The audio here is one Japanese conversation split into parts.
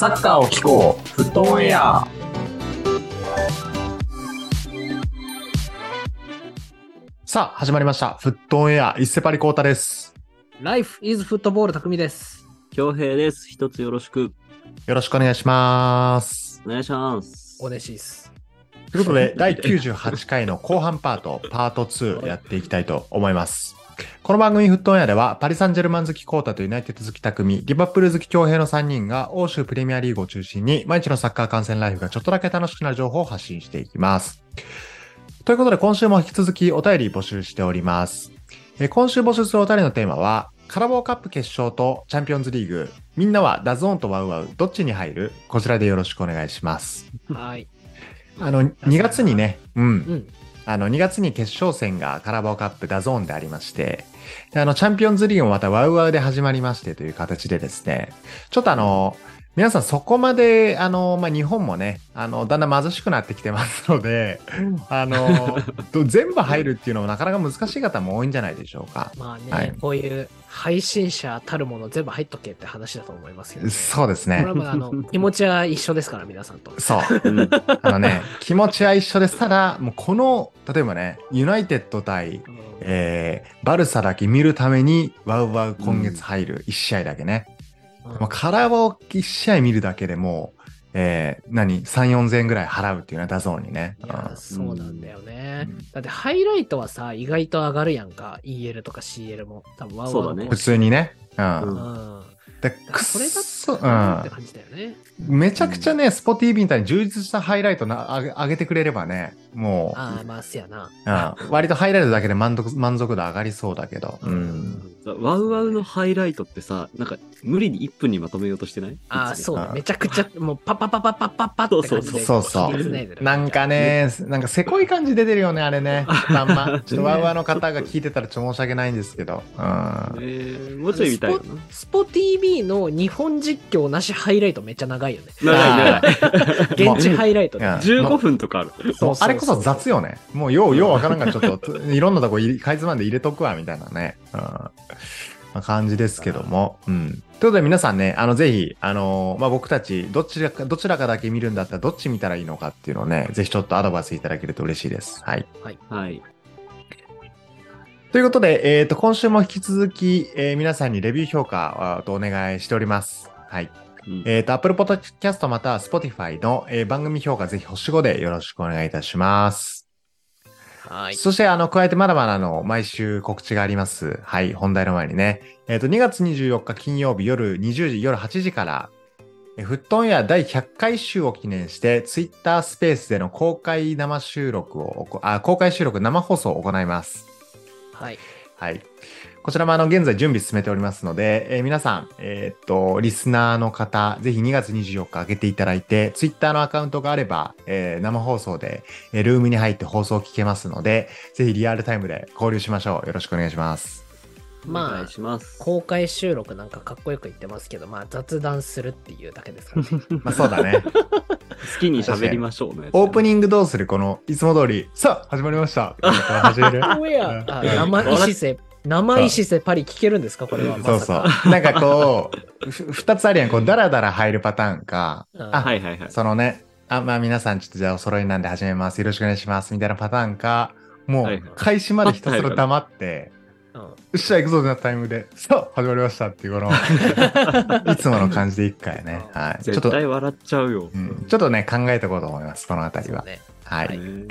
サッカーを聞こう、フットオンエア。さあ、始まりました。フットオンエア、一世パリコータです。Life is Football 匠です。恭平です。一つよろしくよろしくお願いします。お願いします。お願いします。ということで、第98回の後半パート、パート2やっていきたいと思います。この番組フットオンエアでは、パリ・サンジェルマン好きコータとユナイテッド好き匠、リバプール好き強兵の3人が、欧州プレミアリーグを中心に、毎日のサッカー観戦ライフがちょっとだけ楽しくなる情報を発信していきます。ということで、今週も引き続きお便り募集しております。えー今週募集するお便りのテーマは、カラバオカップ決勝とチャンピオンズリーグ、みんなはダゾーンとワウワウ、どっちに入る？こちらでよろしくお願いします。はい。あの、2月にね、うん、うん。あの、2月に決勝戦がカラバオカップダゾーンでありまして、あの、チャンピオンズリーグもまたワウワウで始まりましてという形でですね、ちょっとあの、皆さんそこまで、あの、まあ、日本もね、あの、だんだん貧しくなってきてますので、あの、ど 全部入るっていうのもなかなか難しい方も多いんじゃないでしょうか。まあね、はいこういう配信者たるもの全部入っとけって話だと思いますけど、ね。そうですねこれは。まああの 気持ちは一緒ですから、皆さんと。そう。うんあのね、気持ちは一緒です。ただ、もうこの、例えばね、ユナイテッド対、うんえー、バルサだけ見るために、ワウワウ今月入る1試合だけね。うんまあ、カラーを1試合見るだけでもう、えー、何 ?3、4000円ぐらい払うっていうね、ダゾーンにね。いや、そうなんだよね、うんだってハイライトはさ、意外と上がるやんか。EL とか CL も。多分ワウワウそうだね普通にね。うん。うんうん。で、くそれだそ、っって感じだよね。うん。めちゃくちゃね、スポ TV みたいに充実したハイライトな上げ上げてくれればね、もああ、まあ、せやな。う、うん、割とハイライトだけで満足満足度上がりそうだけど。うん。ワウワウのハイライトってさ、なんか無理に1分にまとめようとしてない？ああ、そうねあ。めちゃくちゃ、もうパパパパパパパって感じで。そうそう切り繋いでるなんかね、なんかせこい感じ出てるよね、あれね。あんま。ちょっとワウワウの方が聞いてたらちょっと申し訳ないんですけど。うん。えー、もうちょい見たいよな。スポ TV の日本実況なしハイライトめっちゃ長いよね。長い長い。現地ハイライトで。うん15分とかある。もうそうそうあれこそ雑よね。もうよう、ようわからんからちょっと、いろんなとこかいつまんで入れとくわ、みたいなね。うん。まあ、感じですけども。うん。ということで皆さんね、あの、ぜひ、あのまあ、僕たち、どちらか、どちらかだけ見るんだったらどっち見たらいいのかっていうのをね、ぜひちょっとアドバイスいただけると嬉しいです。はい。はい。ということで、えっ、と、今週も引き続き、えー皆さんにレビュー評価あとお願いしております。はい。うんえっ、と、Apple Podcast または Spotify の、えー番組評価ぜひ星5でよろしくお願いいたします。はい。そして、あの、加えてまだまだあの、毎週告知があります。はい、本題の前にね。えっ、と、2月24日金曜日夜20時、夜8時から、えーフットオンエア第100回週を記念して、Twitter スペースでの公開生収録を行、あ、公開収録生放送を行います。はい。はい。こちらもあの、現在準備進めておりますので、えー皆さん、えーっと、リスナーの方、ぜひ2月24日上げていただいて、ツイッターのアカウントがあれば、えー生放送で、えールームに入って放送を聞けますので、ぜひリアルタイムで交流しましょう。よろしくお願いします。おまあ願いします。公開収録なんかかっこよく言ってますけど、まあ雑談するっていうだけですからね。まあそうだね。好きに喋りましょうのやつ。オープニングどうする？この、いつも通り、さあ、始まりました。始める。オンエア、あ生石瀬、生石瀬パリ聞けるんですか？これは。そうそう。なんかこう、ふ二つあるやん。こう、ダラダラ入るパターンか、うんあはいはいはい。そのね、あ、まあ皆さんちょっとじゃあお揃いなんで始めます。よろしくお願いします。みたいなパターンか、もはいうはい開始までひたすら黙って、うっしゃ行くぞってなったタイミングで、さあ始まりましたっていうこの、いつもの感じでいくかやね。はい。ちょっ絶と、対笑っちゃうよ。うん、ちょっとね、考えておこうと思います。このあたりは。そうね。はい。はいというこ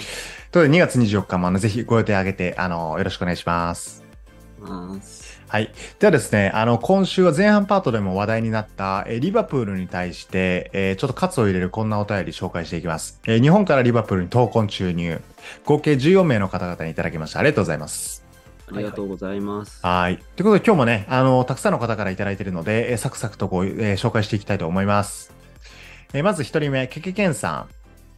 とで2月24日もあのぜひご予定あげて、あの、よろしくお願いします。ますはい。ではですね、あの、今週は前半パートでも話題になった、えーリバプールに対して、えーちょっと喝を入れるこんなお便り紹介していきます。えー日本からリバプールに闘魂注入。合計14名の方々にいただきました。ありがとうございます。ありがとうございます。はい。ということで今日もね、あの、たくさんの方からいただいているので、えーサクサクとこう、えー紹介していきたいと思います。えーまず一人目、ケケケンさ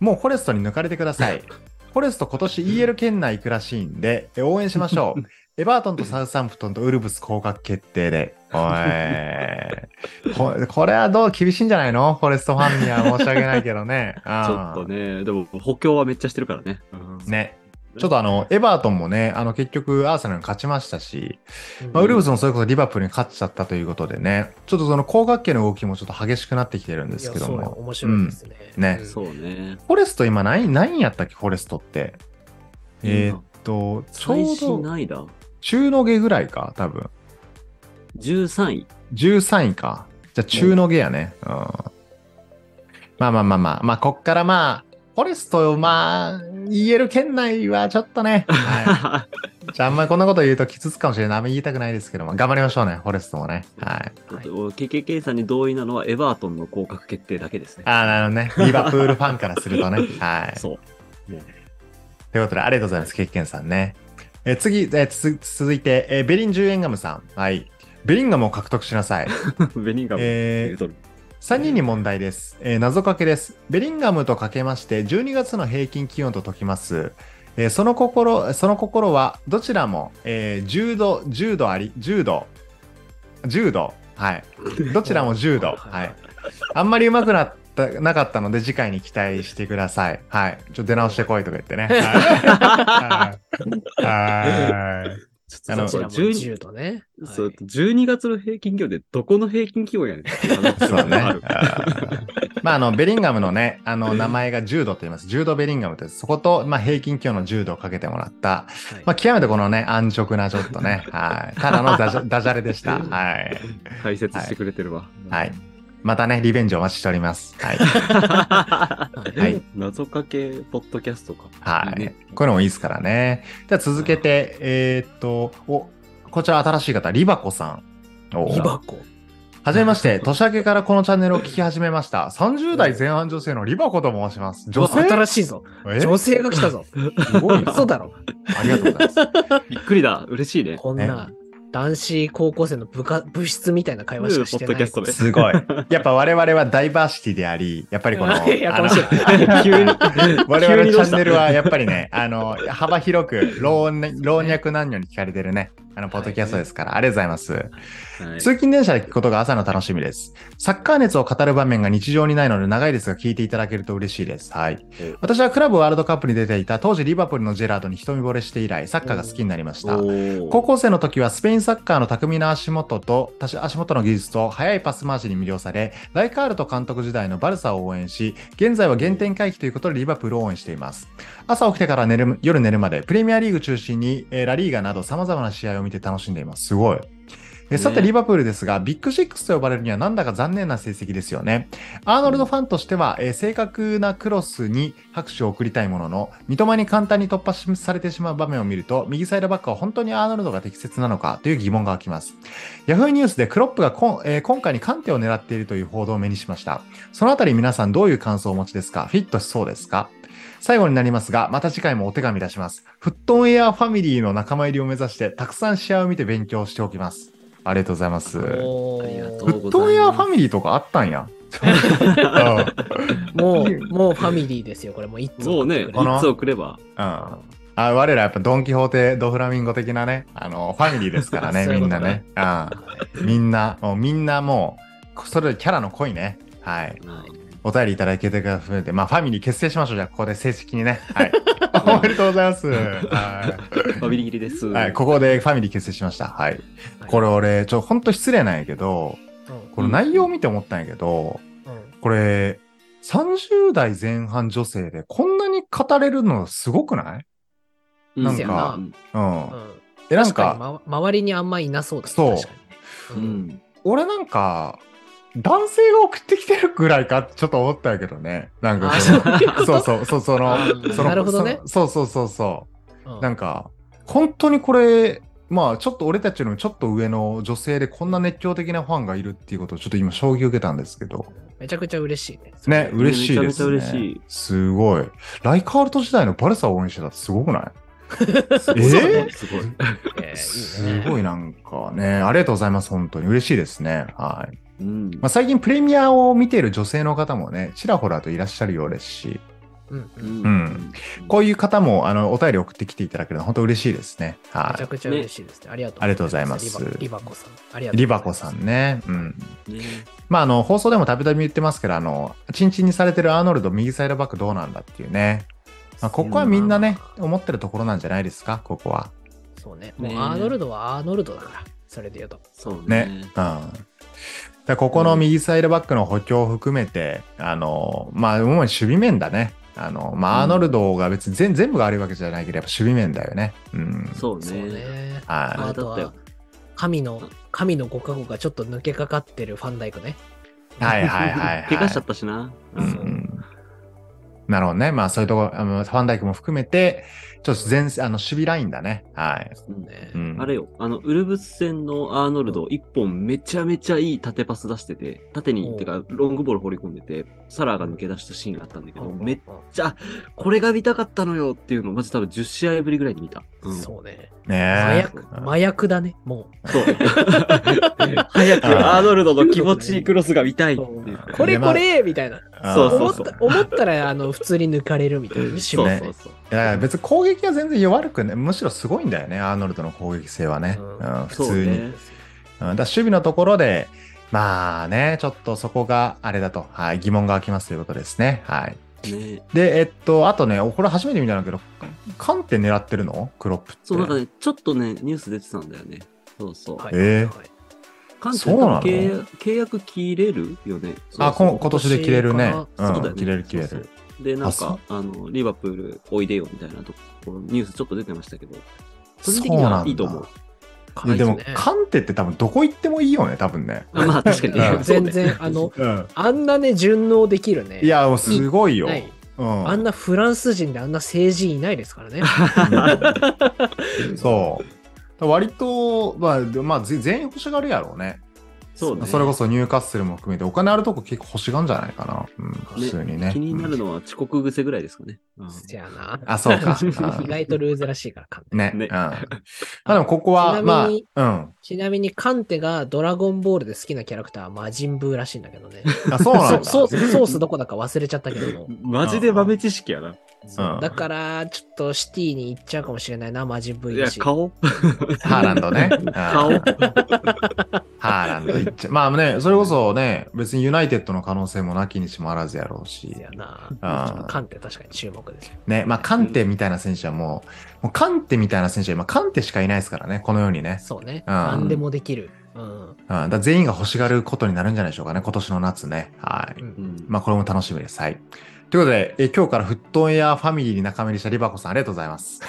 ん。もうフォレストに抜かれてください。フォレスト今年 EL 圏内行くらしいんで、えー応援しましょう。エバートンとサウサンプトンとウルブス降格決定で。おい。ここれはどう厳しいんじゃないの？フォレストファンには申し訳ないけどね。ちょっとね、でも補強はめっちゃしてるからね。ね。ちょっとあの、エバートンもね、あの、結局、アーセナルに勝ちましたし、まあ、ウルブスもそれこそリバプールに勝っちゃったということでね、ちょっとその高学系の動きもちょっと激しくなってきてるんですけどいやそうよも。面白いですね。うんねんそうね。フォレスト今何位、何位やったっけ、フォレストって？えーっと、ちょ最うど新ないだ。中の下ぐらいか、多分。13位。13位か。じゃあ中の下やね。うん。まあまあまあまあ、まあ、こっからまあ、フォレスト、まあ、言える県内はちょっとね。はい。じゃああんまりこんなこと言うと傷つくかもしれない。あんまり言いたくないですけども、頑張りましょうね、フォレストもね。はい。KKK さんに同意なのはエバートンの降格決定だけですね。ああ、なるほどね。リバプールファンからするとね。はい。そう。ということで、ありがとうございます、ケッケンさんね。えー次、えーつ続いて、えーベリン・ジュエンガムさん。はい。ベリンガムを獲得しなさい。ベニンガム。えー取る3人に問題です。えー謎かけです。ベリンガムとかけまして、12月の平均気温と解きます。えーその心、その心は、どちらも、えー10度、10度あり、10度、10度、はい。どちらも10度、はい。あんまり上手くなった、なかったので、次回に期待してください。はい。ちょっと出直してこいとか言ってね。はい。はい。あのどちらも12 10度ね。はいそう、12月の平均気温でどこの平均気温やねんそうね。まあ、あの、ベリンガムのね、あの、名前が10度と言います。10度ベリンガムです。そこと、まあ、平均気温の10度をかけてもらった、はいまあ、極めてこのね、安直なちょっとね、はい。ただのダジャダジャレでした。はい。解説してくれてるわ。はい。またね、リベンジをお待ちしております。はい。はい謎かけポッドキャストか。はい。ねこういうのもいいですからね。じゃあ続けて、えーっと、お、こちら新しい方、リバコさん。おリバコ。はじめまして、年明けからこのチャンネルを聞き始めました。30代前半女性のリバコと申します。女性？新しいぞ。え？女性が来たぞ。すごいな。嘘だろ。ありがとうございます。びっくりだ。嬉しいね。こんな男子高校生の部下部室みたいな会話しかしてない。すごい。やっぱ我々はダイバーシティであり、やっぱりこの、あの 急に。我々のチャンネルはやっぱりね、あの、幅広く老若老若男女に聞かれてるね、あの、ポッドキャストですから、ありがとうございます。はい通勤電車で聞くことが朝の楽しみです。サッカー熱を語る場面が日常にないので長いですが聞いていただけると嬉しいです。はいえ。私はクラブワールドカップに出ていた当時リバプールのジェラードに一目惚れして以来、サッカーが好きになりました。高校生の時はスペインサッカーの巧みな足元と足足元の技術と速いパス回しに魅了され、ライカールト監督時代のバルサを応援し、現在は原点回帰ということでリバプールを応援しています。朝起きてから寝る夜寝るまでプレミアリーグ中心にえーラリーガなど様々な試合を見て楽しんでいます。すごい。えさて、ねリバプールですが、ビッグシックスと呼ばれるにはなんだか残念な成績ですよね。アーノルドファンとしては、えー正確なクロスに拍手を送りたいものの、三笘に簡単に突破しされてしまう場面を見ると、右サイドバックは本当にアーノルドが適切なのかという疑問が湧きます。ヤフーニュースでクロップがこん、えー今回に鑑定を狙っているという報道を目にしました。そのあたり皆さんどういう感想をお持ちですか？フィットしそうですか？最後になりますが、また次回もお手紙出します。フットンエアファミリーの仲間入りを目指して、たくさん試合を見て勉強しておきます。ありがとうございます。フおありがとットンエアファミリーとかあったんや。う んもう、もうファミリーですよ。これもう一つ。もうね、この3つをくれば。うん。あ我らやっぱドン・キホーテ、ドフラミンゴ的なね、あの、ファミリーですからね、みんなね。うん。みんな、もうみんなもう、それぞれキャラの濃いね。はい。はいお便りいただけてくださって、まあ、ファミリー結成しましょう。じゃあ、ここで正式にね。はい。おめでとうございます。はファミリー切りです。い。はい。ここでファミリー結成しました。はい。これ俺、ちょ、ほんと失礼なんやけど、うんこの内容を見て思ったんやけど、うんこれ、30代前半女性でこんなに語れるのすごくない？うん、なんかうんえ、なん確か周りにあんまいなそうだねそううん俺なんか、男性が送ってきてるぐらいかってちょっと思ったけどね。なんかあその、そう そうそう、そのそのなるほどねそうそうそうそう。うんなんか、本当にこれ、まあ、ちょっと俺たちよりもちょっと上の女性でこんな熱狂的なファンがいるっていうことをちょっと今衝撃を受けたんですけど。めちゃくちゃ嬉しいね。ね、嬉しいですね。めちゃめちゃ嬉しいすごい。ライカールト時代のバルサを応援してたってすごくない？えー？すごい。す ねごいなんかね、ありがとうございます。本当に嬉しいですね。はい。うんまあ、最近プレミアを見ている女性の方もね、ちらほらといらっしゃるようですし、うんううんんこういう方もあのお便り送ってきていただけるのは本当嬉しいですね。はめちゃくちゃ嬉しいですね。ありがとうありがとうございますリバコさん。ありい。がとうリバコさんね。うん。ねまあ、あの、放送でもたびたび言ってますけど、あの、チンチンにされてるアーノルド右サイドバックどうなんだっていうね。まあ、ここはみんなね、思ってるところなんじゃないですか、ここは。そうね。もうねアーノルドはアーノルドだから、それで言うと。そうね。ね。うん。でここの右サイドバックの補強を含めて、あの、まあ、主に守備面だね。あの、まあ、アーノルドが別に全全部が悪いわけじゃないけど、やっぱ守備面だよね。うん。そうね。ね。はあとは、神の、神のご加護がちょっと抜けかかってるファンダイクね。い。はいはいはい、はい。怪我しちゃったしな。うんうん。なるほどね。まあ、そういうところ、あのファンダイクも含めて、ちょっと前、あの、守備ラインだね。はい。うんねうん。あれよ、あの、ウルブス戦のアーノルド、一本めちゃめちゃいい縦パス出してて、縦に、てか、ロングボール放り込んでて、サラーが抜け出したシーンがあったんだけど、うんめっちゃ、これが見たかったのよっていうのを、まず多分10試合ぶりぐらいに見た。うん、そう。そうね。ね麻え。薬、麻薬だね、も 早くアーノルドの気持ちいいクロスが見たい。これこれみたいな。そうそうそう思った思ったら、あの、普通に抜かれるみたいな。そうそうそう。いや別に攻撃は全然悪くね、むしろすごいんだよね、アーノルドの攻撃性はね。ううん、普通に。ね。うん、だから守備のところで、まあね、ちょっとそこがあれだと、はい、疑問が湧きますということですね。はい。ねで、えっと、あとね、これ初めて見たんだけど、カンテ狙ってるの？クロップって。そう、なんかね、ちょっとね、ニュース出てたんだよね。そうそう。はいえーはい関そうなの？契約契約切れるよね。あ、こ今年で切れるね。そうだよね切れる切れそうる。で、なんか、あの、リバプールおいでよみたいなところ、ニュースちょっと出てましたけど、個人的にそうなんだはいいと思う。可愛いでもね、カンテって多分どこ行ってもいいよね、多分ね。あまあ、確かにねう。ん 全然、あの、うん。あんなね、順応できるね。いや、もうすごいよ。ない。うん。あんなフランス人であんな政治いないですからね。そう。割と、まあ、まあ、ぜ全員欲しがるやろうね。そうね。それこそニューカッスルも含めて、お金あるとこ結構欲しがんじゃないかな。うん、普通にね。気になるうんのは遅刻癖ぐらいですかね。うんじゃあな。あ、そうか。意外とルーズらしいから、カンテ。ね。ねうん。あ、でもここは、ちなまみにあ、うん。ちなみにカンテがドラゴンボールで好きなキャラクターはマジンブーらしいんだけどね。あ、そうなんだ。ソースどこだか忘れちゃったけども。マジで豆知識やな。うんだから、ちょっとシティに行っちゃうかもしれないな、マジンブーいや。顔？ハーランドね。うん顔？ハーランドいっちゃう。まあね、それこそね、別にユナイテッドの可能性もなきにしもあらずやろうし。やな。カンテ確かに注目ですよ。ね、まあ、カンテみたいな選手はもう、もうカンテみたいな選手は今、カンテしかいないですからね、この世にね。そうね。うん何でもできる。うん。うん、だ全員が欲しがることになるんじゃないでしょうかね、今年の夏ね。はい。うんうんまあ、これも楽しみです。はい。ということで、え今日からフットンエアファミリーに仲間入りしたリバコさん、ありがとうございます。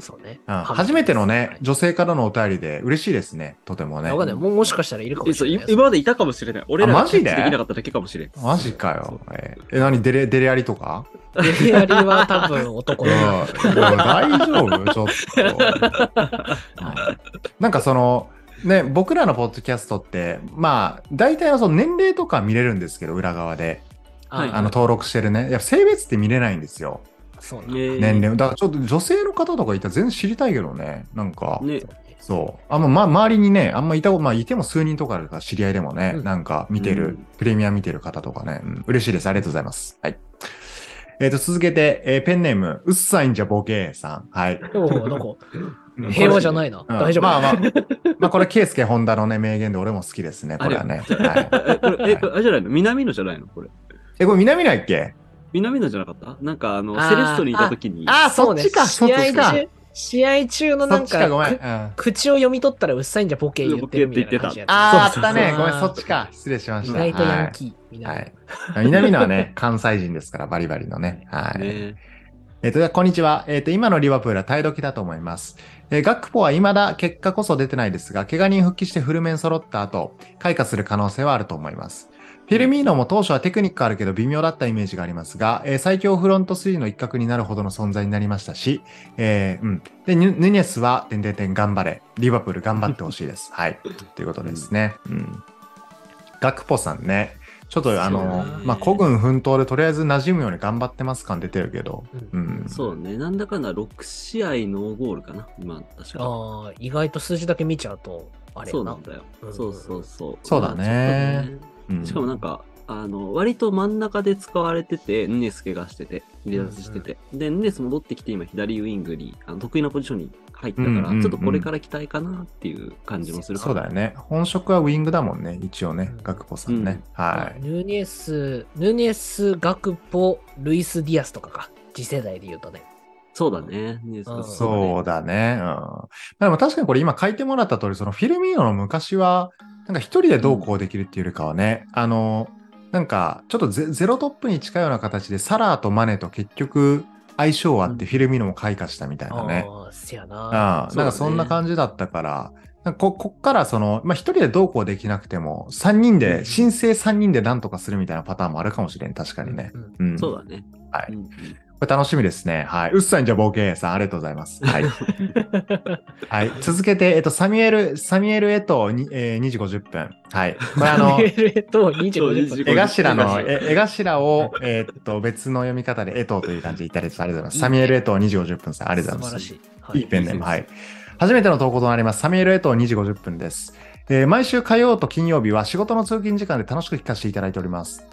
そうね。うん、初めてのね、はい女性からのお便りで嬉しいですね、とてもねわ。かんない。ももしかしたらいるかもしれない。今までいたかもしれない。俺らジで？きなかっただけかもしれん。マジかよ。えーえ、何？デレ、デレアリとか？デリアリは多分男うんの。大丈夫？ちょっと。なんかその、ね、僕らのポッドキャストって、まあ、大体のその年齢とか見れるんですけど、裏側で。はいあの、登録してるね。やっぱ性別って見れないんですよ。そう年齢。だからちょっと女性の方とかいたら全然知りたいけどね。なんか、ね。そう。あんま、ま、周りにね、あんまいたこと、まあ、いても数人とかあるから知り合いでもね、うんなんか見てる、うんプレミア見てる方とかね、うん嬉しいです。ありがとうございます。はい。えっ、と、続けて、えーペンネーム、うっさいんじゃボケーさん。はい。おおなんか平和じゃないな。うん大丈夫。まあまあ、まあこれ、ケイスケホンダのね、名言で俺も好きですね、これはね。はい、え、これ、え、これあれじゃないの？南野じゃないの？これ。え、これ南だっけ？南野じゃなかった？なんか、あの、あーセレストにいた時に。ああ、そっちか、そっ試合。中、試合中のなんそっちか、ごめん。うか、ん、口を読み取ったらうっさいんじゃボケ言ってるみたいな感じやあー、つあったね。そうごめん、そっちか。失礼しました。意外とヤンはキー。みんい。なはい。南野はね、関西人ですから、バリバリのね。はい。ねえっ、と、こんにちは。えっ、と、今のリバプールは耐え時だと思います。えーガックポは未だ結果こそ出てないですが、怪我人復帰してフル面揃った後、開花する可能性はあると思います。フィルミーノも当初はテクニックあるけど微妙だったイメージがありますが、えー最強フロント3の一角になるほどの存在になりましたし、えーうん。で、ヌヌニェスは、てんてんてん頑張れ。リバプール頑張ってほしいです。はい。ということですね。うん。ガクポさんね。ちょっとあのまあ、孤軍奮闘でとりあえず馴染むように頑張ってます感出てるけど、うん。そうね。なんだかんだ6試合ノーゴールかな今、確か。ああ、意外と数字だけ見ちゃうと、あれそうなん。だよ。うんそうそうそう。そうだねしかもなんか、あの、割と真ん中で使われてて、ヌネス怪我してて、離脱してて。で、ヌネス戻ってきて今左ウイングに、あの得意なポジションに入ったから、うんうんうんちょっとこれから期待かなっていう感じもするそうだよね。本職はウィングだもんね、一応ねう、んガクポさんね。はい。ヌニエス、ヌニエス、ガクポ、ルイス・ディアスとかか。次世代で言うとね。そうだね。そうだね。うん。でも確かにこれ今書いてもらった通り、そのフィルミーノの昔は、なんか一人でどうこうできるっていうよりかはね、あの、なんかちょっとゼゼロトップに近いような形でサラーとマネと結局相性あってフィルミーノも開花したみたいなね。ああ、せやな。ああ、そうだねなんかそんな感じだったから、ここっからその、まあ、一人でどうこうできなくても、三人で、申請三人で何とかするみたいなパターンもあるかもしれん、確かにね。うんうん。そうだね。はいうんうんこれ楽しみですね。はい。うっさんじゃ冒険さん、ありがとうございます。はい。はい。続けて、えっと、サミュエル、サミュエルエトに、えー、2時50分。はい。これあの、メールと25 そう分。絵頭の、絵頭え絵頭を、えーっと、別の読み方で、エトという感じで言ったりありがとうございます。サミュエルエト2時50分さん、ありがとうございます。素晴らしい。いいペンネーム。はい。初めての投稿となります。サミュエル・エトー2時50分です。えー毎週火曜と金曜日は仕事の通勤時間で楽しく聞かせていただいております。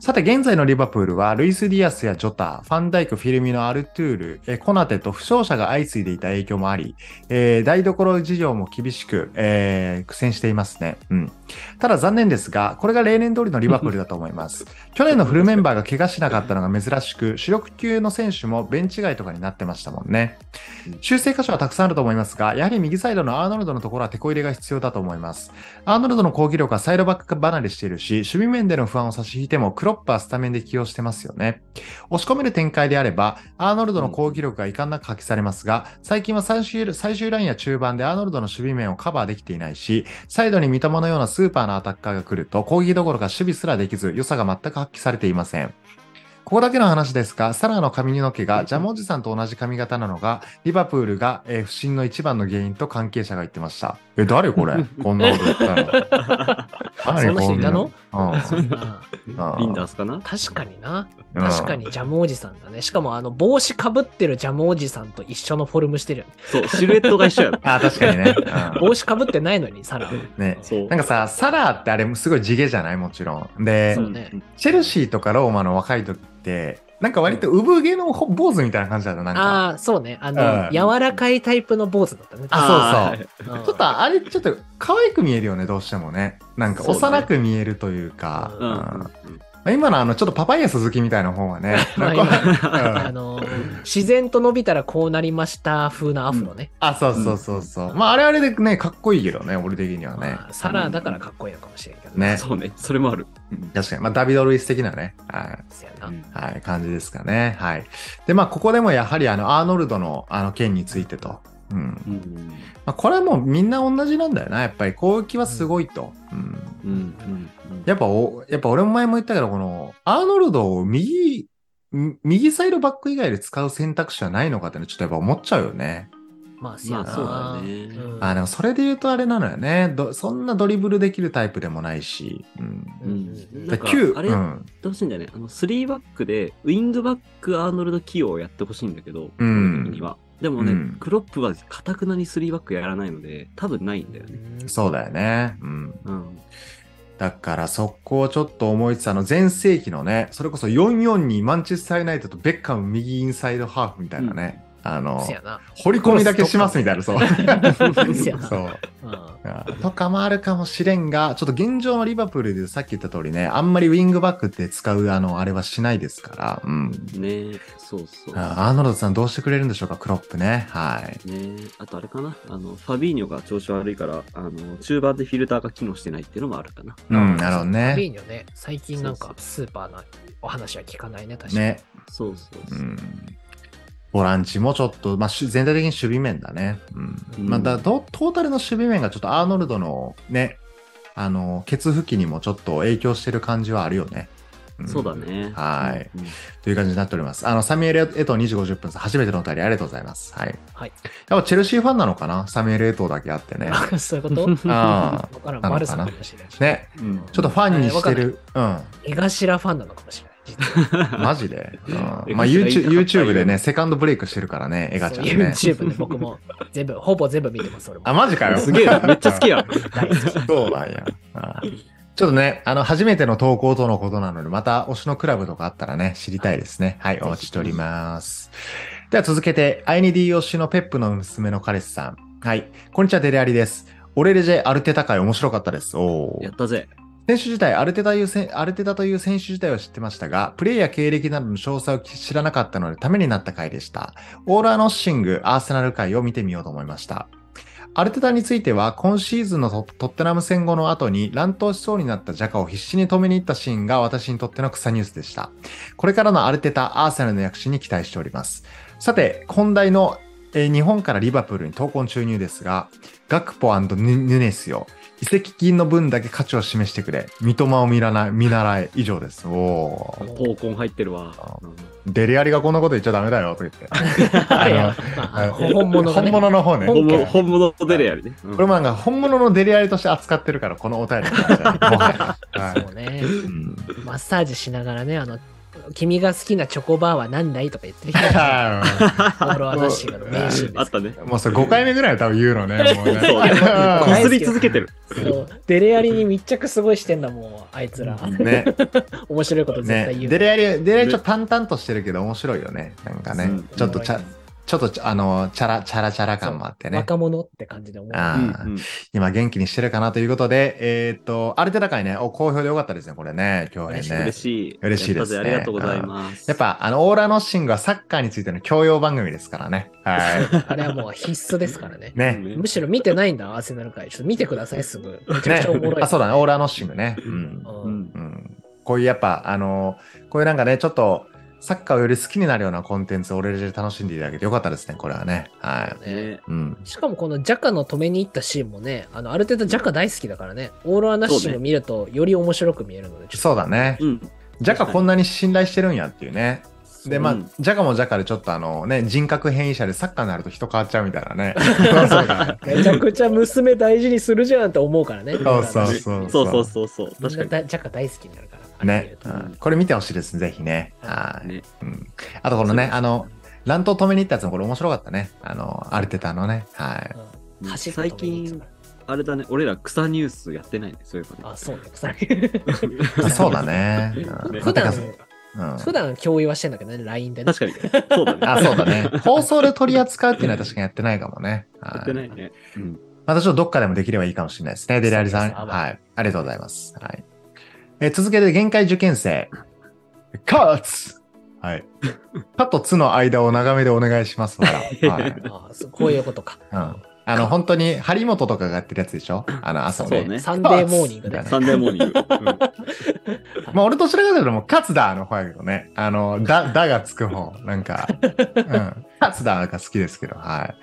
さて、現在のリバプールは、ルイス・ディアスやジョタ、ファンダイク、フィルミの、アルトゥール、えーコナテと負傷者が相次いでいた影響もあり、えー台所事情も厳しく、えー苦戦していますね。うん。ただ残念ですが、これが例年通りのリバプールだと思います。去年のフルメンバーが怪我しなかったのが珍しく、主力級の選手もベンチ外とかになってましたもんね。修正箇所はたくさんあると思いますが、やはり右サイドのアーノルドのところは手こ入れが必要だと思います。アーノルドの攻撃力はサイドバック離れしているし、守備面での不安を差し引いても、クロップはスタメンで起用してますよね。押し込める展開であれば、アーノルドの攻撃力が遺憾なく発揮されますが、最近は最終最終ラインや中盤でアーノルドの守備面をカバーできていないし、サイドに三笘のようなスーパーなアタッカーが来ると、攻撃どころか守備すらできず、良さが全く発揮されていません。ここだけの話ですが、サラの髪の毛がジャムおじさんと同じ髪型なのが、リバプールが、えー不振の一番の原因と関係者が言ってました。え、誰これ？こんなこと言ったのそんな人いたの？リンダースかな？確かにな。うん確かにジャムおじさんだね。しかもあの帽子かぶってるジャムおじさんと一緒のフォルムしてるよね。そう、シルエットが一緒やろ。あ、確かにね。うん帽子かぶってないのに、サラは。ね。そう。なんかさ、サラーってあれすごい地毛じゃない？もちろん。でそ、うねチェルシーとかローマの若い時って、なんか割と産毛の坊主みたいな感じだった、なんか。ああ、そうね。あうんの、柔らかいタイプの坊主だったね。あそううんちょっとあれ、ちょっと可愛く見えるよね、どうしてもね。なんかそうね幼く見えるというか。うんうんうんまあ今のあの、ちょっとパパイヤ鈴木みたいな方はね。まあなんか今うんあの、自然と伸びたらこうなりました風なアフロね。あ、そうそうそうそう。まああれあれでね、かっこいいけどね、俺的にはねま。あサラだからかっこいいのかもしれんけどねそうね、それもある。確かに。まあダビド・ルイス的なね。はい。そうやな。うんはい、感じですかね。はい。で、まあ、ここでもやはり、あの、アーノルドの、あの、件についてと。うん。うんまあ、これはもうみんな同じなんだよな。やっぱり攻撃はすごいと。うん。うんうんやっぱお、やっぱ俺も前も言ったけど、この、アーノルドを右、ん右サイドバック以外で使う選択肢はないのかってのちょっとやっぱ思っちゃうよね。まあ。まあそうだねうんあでもそれで言うとあれなのよね。どそんなドリブルできるタイプでもないし。うん。うん。だなんか9、あれやってほしいんだよね。あの、3バックで、ウィングバックアーノルド起用をやってほしいんだけど、うんには。でもね、うんクロップはかたくなに3バックやらないので、多分ないんだよね。そうだよね。うん。うん。だからそこをちょっと思いつつ、あの前世紀のね、それこそ4-4にマンチェスターユナイテッドとベッカム右インサイドハーフみたいなね、あの。掘り込みだけしますみたいな、そう。そう。うとかもあるかもしれんが、ちょっと現状のリバプールでさっき言った通りね、あんまりウィングバックって使う、あの、あれはしないですから、うん。ねそうそう。あアーノルドさんどうしてくれるんでしょうか、クロップね。はい。ねあとあれかなあの、ファビーニョが調子悪いから、あの、中盤でフィルターが機能してないっていうのもあるかな。うん、なるほどファビね。ーニョね、最近なんかスーパーなお話は聞かないね、確かに。ね。そうそうそう。うん。ボランチもちょっと、まあ、し全体的に守備面だね。うん。うんまあ、だトトータルの守備面がちょっとアーノルドのね、あの、ケツ付近にもちょっと影響してる感じはあるよね。んそうだね。はいうん。という感じになっております。あの、サミュエル・エトー2時50分さん、初めてのお便りありがとうございます。はい。はい。やっぱチェルシーファンなのかな？サミュエル・エトーだけあってね。あ そういうこと？あ わからん。なのかな？バルサかもしれないし。ね。うんちょっとファンにしてる。うん。江頭ファンなのかもしれない。マジで？うん、江まあ YouTube, よ YouTube でね、セカンドブレイクしてるからね、エガちゃんね。YouTube で僕も全部、ほぼ全部見てます、俺も。あ、マジかよ。すげえな、めっちゃ好きや。そうなんや。あちょっとね、あの、初めての投稿とのことなので、また推しのクラブとかあったらね、知りたいですね。はい、お待ちしております。では続けて、アイニディ推しのペップの娘の彼氏さん。はい。こんにちは、デレアリです。オレレジェ・アルテタ会面白かったです。おーやったぜ。選手自体アルテタいうアルテタという選手自体は知ってましたが、プレイや経歴などの詳細を知らなかったのでためになった回でした。オーラーノッシング、アーセナル回を見てみようと思いました。アルテタについては、今シーズンのトッテナム戦後の後に乱闘しそうになったジャカを必死に止めに行ったシーンが私にとっての草ニュースでした。これからのアルテタ、アーセナルの躍進に期待しております。さて、本題の、えー日本からリバプールに闘魂注入ですが、ガクポヌヌネスよ。移籍金の分だけ価値を示してくれ。三笘を見らない、見習え。以上です。おー。闘魂入ってるわ。うんデリアリがこんなこと言っちゃダメだよ、と言って。本物。本物の方ね。本本物のデレアリね。うんこれもなんか本物のデリアリとして扱ってるから、このお便り そうね。うんマッサージしながらね、あの、君が好きなチョコバーは何だいとか言ってる 人がはオーロアナッシングの名シーンですあったね。いもうそれ5回目ぐらいは多分言うのね。もうねそうね。こすり続けてる。そうデレアリに密着すごいしてんだもん、あいつら。ね。面白いこと絶対ね。言う。デレアリ、デレアリちょっと淡々としてるけど面白いよね。なんかね。うんちょっとちゃ、ちょっとあの、チャラ、チャラチャラ感もあってね。若者って感じで思う。あーうんうん今元気にしてるかなということで、えーっと、アルテタ会ね、お好評でよかったですね、これね、今日ね。嬉しい。嬉しいですねありがとうございます。やっぱ、あの、オーラノッシングはサッカーについての教養番組ですからね。は あれはもう必須ですからねい。。ね。むしろ見てないんだ、アーセナル会。ちょっと見てください、すぐ。めちゃくねちゃおもろい。あ、そうだね、オーラノッシングね。うん。うんうん。こういうやっぱ、あの、こういうなんかね、ちょっと、サッカーをより好きになるようなコンテンツを俺で楽しんでいただけてよかったですね、これはね。はい。ねねうん。しかもこのジャカの止めに行ったシーンもね、あの、ある程度ジャカ大好きだからね、オーロアナッシング見るとより面白く見えるので、そうだね。うん。ジャカこんなに信頼してるんやっていうね。で、まあうん、ジャカもジャカでちょっとあのね、人格変異者でサッカーになると人変わっちゃうみたいなね。そうだねとめちゃくちゃ娘大事にするじゃんって思うからね。そうそうそうそうそうそうそう。確かなだジャカ大好きになるから。ね、うんこれ見てほしいです、ぜひね。はい。に。ねうんあとこのね、あの、乱闘止めに行ったやつもこれ面白かったね。あの、アルテタのね。はい。とうん最近あれだね、俺ら草ニュースやってないね、そういえばらあ、ね。そうね。草あそうだね。うん普段、うん普段共有はしてんだけどね、LINE でね。確かに。そうだね。あ、そうだね。放送で取り扱うっていうのは確かにやってないかもね。やはってないね。うん。またちょっとどっかでもできればいいかもしれないですね。デリアリさん。はい。ありがとうございます。はい。えー続けて、限界受験生。カツはい。カとツの間を長めでお願いします。はい。こういうことか。うん。あの、本当に、張本とかがやってるやつでしょ？あの、朝ね。そうね。サンデーモーニングでカツ。サンデーモーニング。うんまあ、俺と白らかというともう、カツダーの方やけどね。あの、だ、だがつく方。なんか、うん。カツダーが好きですけど、はい。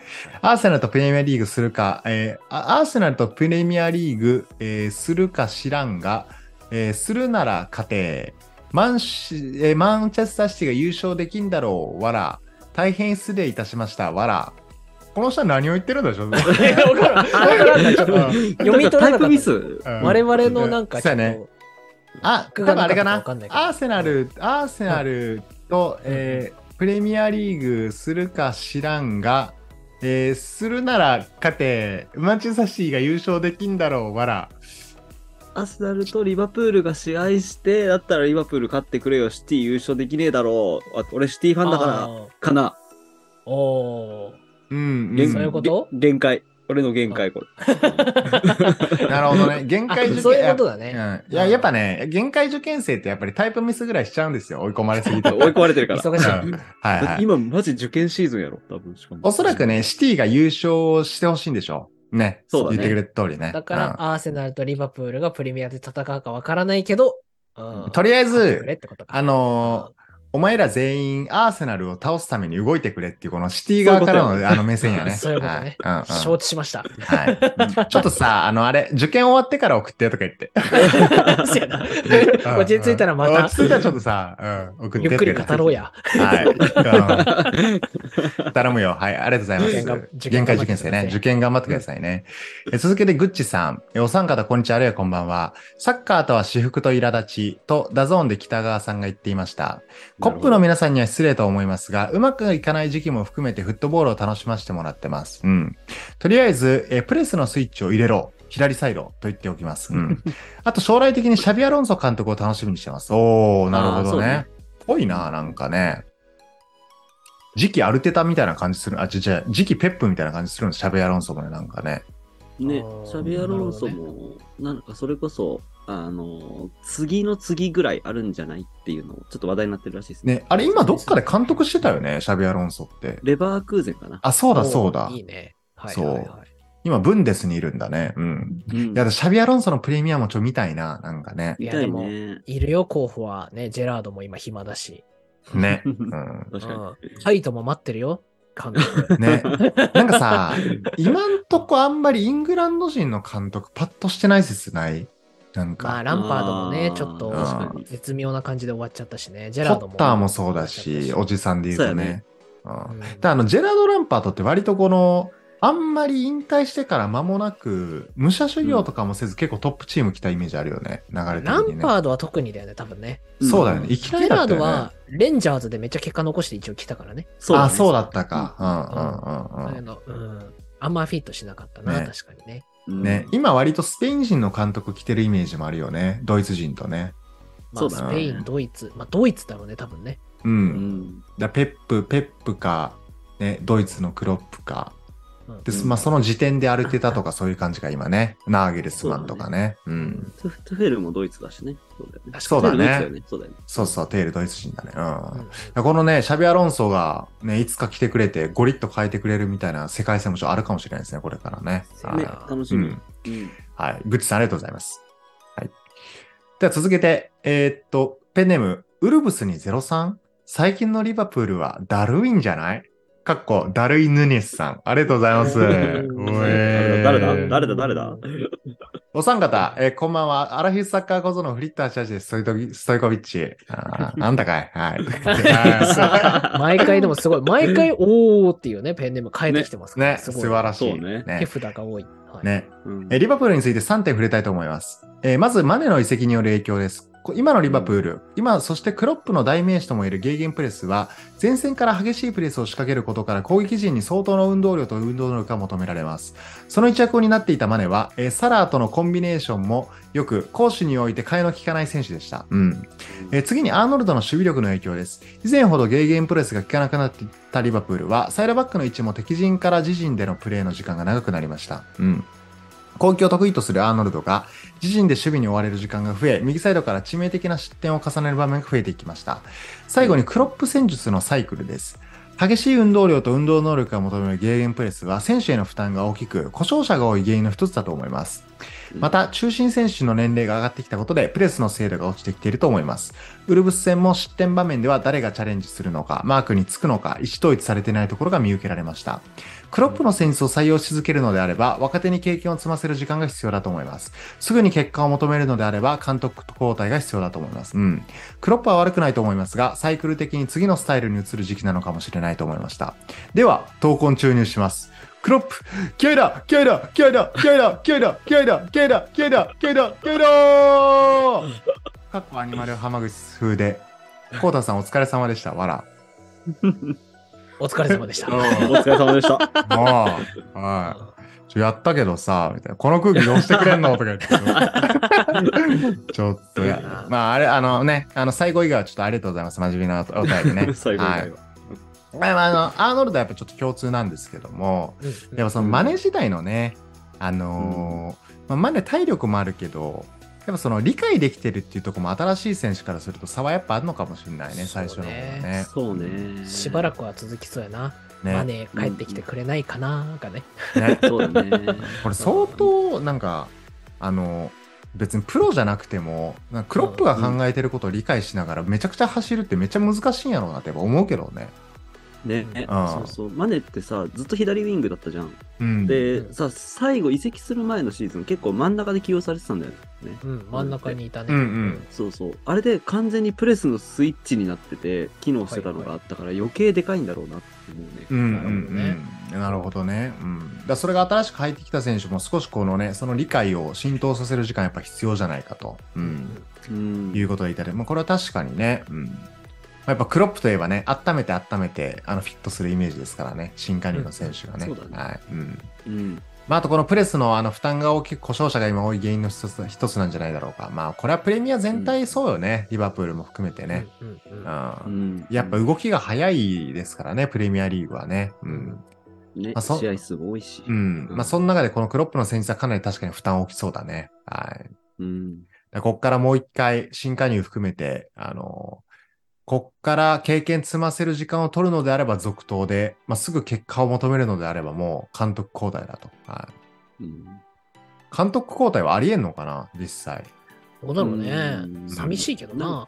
アーセナルとプレミアリーグするか、えーあアーセナルとプレミアリーグ、えーするか知らんが、えーするなら勝て。マンシ、えーマンチェスターシティが優勝できんだろう。わら。大変失礼いたしました。わら。この人は何を言ってるんでしょう 読み取らなかった。ミス。我々のなんかうやねと、あ、多分あれかなアーセナル、アーセナルと、えープレミアリーグするか知らんが、えーするなら勝て、マンチェスターシティが優勝できんだろう、わら。アスナルとリバプールが試合して、だったらリバプール勝ってくれよ、シティ優勝できねえだろう。あ俺シティファンだから、あかな。ーおうん、限そういうこと？げ限界。俺の限界、これ。なるほどね。限界受験。ーそういうことだね。うんいや、やっぱね、限界受験生ってやっぱりタイプミスぐらいしちゃうんですよ。追い込まれすぎて。追い込まれてるから。忙しい。うんはいはい。今、マジ受験シーズンやろ、多分。しかもおそらくね、シティが優勝してほしいんでしょう。ね。そうだね言ってくれた通りね。だから、アーセナルとリバプールがプレミアで戦うかわからないけど、うんとりあえずあのお前ら全員アーセナルを倒すために動いてくれっていうこのシティ側からのあの目線やね。そういうことねはいうんうん承知しました。はい。ちょっとさ、あの、あれ、受験終わってから送ってとか言って。落ち着いたらまた落ち着いたらちょっとさ、うん、送ってゆっくり語ろう。や。はい。うん頼むよ。はい、ありがとうございます。限界受験生ね。受験頑張ってくださいね。え続けて、グッチさん。えお三方、こんにちは。あるいはこんばんは。サッカーとは至福と苛立ちと、ダゾーンで北川さんが言っていました。コップの皆さんには失礼と思いますが、うまくいかない時期も含めてフットボールを楽しませてもらってます。うん。とりあえず、えプレスのスイッチを入れろ。左サイドと言っておきます。うん。あと、将来的にシャビアロンソ監督を楽しみにしてます。おー、なるほどね。ぽいな、なんかね。次期アルテタみたいな感じする。あ、違う違う、次期ペップみたいな感じするんです。シャビアロンソもね、なんかね。ねシャビアロンソも、なんかそれこそ、あの、次の次ぐらいあるんじゃないっていうのを、ちょっと話題になってるらしいですね。ね、あれ今どっかで監督してたよね、シャビアロンソって。レバークーゼンかな？あ、そうだそうだい。いね。はいそうはいはい。今、ブンデスにいるんだね。うん。うんいや、シャビアロンソのプレミアもちょ見たいな、なんかね。いや、でも、ね。いるよ、候補はね、ジェラードも今暇だし。ね。う確ん。かうん。ハイトも待ってるよ、監督。ね。なんかさ、今んとこあんまりイングランド人の監督パッとしてない説ない？なんまあ、か、ランパードもねあ、ーちょっと絶妙な感じで終わっちゃったしね。ジェポラードも。ッターもそうだし、おじさんで言うとねそうやね。うんうんであの、ジェラード・ランパートって割とこの、あんまり引退してから間もなく、武者修行とかもせず結構トップチーム来たイメージあるよね。流れ的ね。ンパードは特にだよね、多分ね。そうだよね。うんいきなジェラーりだったよね。ドは、レンジャーズでめっちゃ結果残して一応来たからね。あ、そうだねそうだったか。うあんうんうんの、うん。あんまフィットしなかったな、ね確かにね。うんね、今割とスペイン人の監督来てるイメージもあるよね。ドイツ人とね。まあ、そうだねスペイン、ドイツ。まあ、ドイツだろうね、多分ね。う。うんん。だペップ、ペップか、ね、ドイツのクロップか。うんで、うんまあその時点でアルテタとかそういう感じが今ね。ナーゲルスマンとかね。うん。トゥフトゥフェルもドイツだしね。そうだよね。そうだね。そうだよね。そうそう、テールドイツ人だね。うん。うんこのね、シャビアロンソがね、いつか来てくれて、ゴリッと変えてくれるみたいな世界線もちょあるかもしれないですね、これからね。ねはい、楽しみ。うん。うんはい。グッチさんありがとうございます。はい。では続けて、えーっと、ペンネーム、ウルブスに03。最近のリバプールはダルウィンじゃない？かっこ、ダルイ・ヌネスさん。ありがとうございます。誰だ？誰だ？誰だ？お三方、えーこんばんは。アラフィフサッカー小僧のフリッターチャージです。ストイトギストイコビッチ。あー なんだかい？はい。は い毎回でもすごい。毎回、おーっていうね、ペンネーム変えてきてます。ね、すごい。素晴らしい。そうね手札が多い。はい、ね。うんえーリバプールについて3点触れたいと思います。えーまず、マネの移籍による影響です。こ今のリバプール、今、そしてクロップの代名詞ともいえるゲーゲンプレスは、前線から激しいプレスを仕掛けることから攻撃陣に相当の運動量と運動能力が求められます。その一役を担っていたマネは、えーサラーとのコンビネーションもよく攻守において替えの利かない選手でした。うん。えー次にアーノルドの守備力の影響です。以前ほどゲーゲンプレスが効かなくなっていたリバプールは、サイドバックの位置も敵陣から自陣でのプレーの時間が長くなりました。うん。攻撃を得意とするアーノルドが自陣で守備に追われる時間が増え、右サイドから致命的な失点を重ねる場面が増えていきました。最後にクロップ戦術のサイクルです。激しい運動量と運動能力が求めるゲーゲンプレスは選手への負担が大きく、故障者が多い原因の一つだと思います。また、中心選手の年齢が上がってきたことで、プレスの精度が落ちてきていると思います。ウルブス戦も失点場面では誰がチャレンジするのか、マークにつくのか、意思統一されていないところが見受けられました。クロップの戦術を採用し続けるのであれば、若手に経験を積ませる時間が必要だと思います。すぐに結果を求めるのであれば、監督交代が必要だと思います。うん。クロップは悪くないと思いますが、サイクル的に次のスタイルに移る時期なのかもしれないと思いました。では、闘魂注入します。クロップ、気合いだ気合いだ気合いだ気合いだ気合いだ気合いだ気合いだ気合いだ気合いだ気合いだかっこアニマル浜口風で、コウタさんお疲れ様でした。わら。お疲れ様でした。お疲れ様でした。ああ、はい。ちょやったけどさ、みたいな。この空気どうしてくれんの？とか言って。ちょっとや、まあ、あれ、あのね、あの、最後以外はちょっとありがとうございます。真面目なお便りね。最後以はい外は。まあ、あの、アーノルドはやっぱちょっと共通なんですけども、うんやっぱそのマネ時代のね、あのーまあ、マネ体力もあるけど、やっぱその理解できてるっていうところも新しい選手からすると差はやっぱあるのかもしれないね、最初の方はね。そうね。しばらくは続きそうやな。ねマネー帰ってきてくれないかながね。ねそうだね。これ相当なんか、あの、別にプロじゃなくても、クロップが考えてることを理解しながらめちゃくちゃ走るってめっちゃ難しいんやろうなって思うけどね。ね、うんそうそう。マネってさ、ずっと左ウィングだったじゃん。うん。うんでさ、最後移籍する前のシーズン結構真ん中で起用されてたんだよね。うん、真ん中にいたね。うんうんそうそう。あれで完全にプレスのスイッチになってて、機能してたのがあったから余計でかいんだろうなって思うね。うんうんうん、なるほどね。うん、だそれが新しく入ってきた選手も少しこのね、その理解を浸透させる時間やっぱ必要じゃないかと、うんうん。いうことでいただいて、まあ、これは確かにね、うんまあやっぱクロップといえばね、温めて温めてあのフィットするイメージですからね、新加入の選手がね。うんそうだねはいうんうん。まあ、あとこのプレスのあの負担が大きく故障者が今多い原因の一つ一つなんじゃないだろうか。まあこれはプレミア全体そうよね、リバプールも含めてね。うんうんうんうんうん。やっぱ動きが早いですからね、プレミアリーグはね。うん。ねまあ、そ試合数も多いし。うん。まあ、その中でこのクロップの戦術はかなり確かに負担大きそうだね。はい。うん。でこっからもう一回、新加入含めて、あのこっから経験積ませる時間を取るのであれば続投で、まあ、すぐ結果を求めるのであればもう監督交代だと。はい。うん監督交代はありえんのかな実際。どうだろうねう。ん寂しいけどな。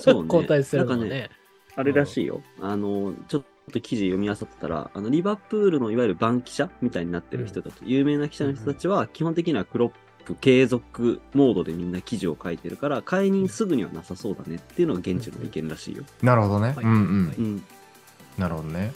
そうね。交代するのはなんかね。あれらしいよ。あの、ちょっと記事読み漁ってたら、あの、リバプールのいわゆる番記者みたいになってる人たち、有名な記者の人たちは、基本的にはクロップ継続モードでみんな記事を書いてるから、解任すぐにはなさそうだねっていうのが現地の意見らしいよ。なるほどね。はいうんうん。なるほどね。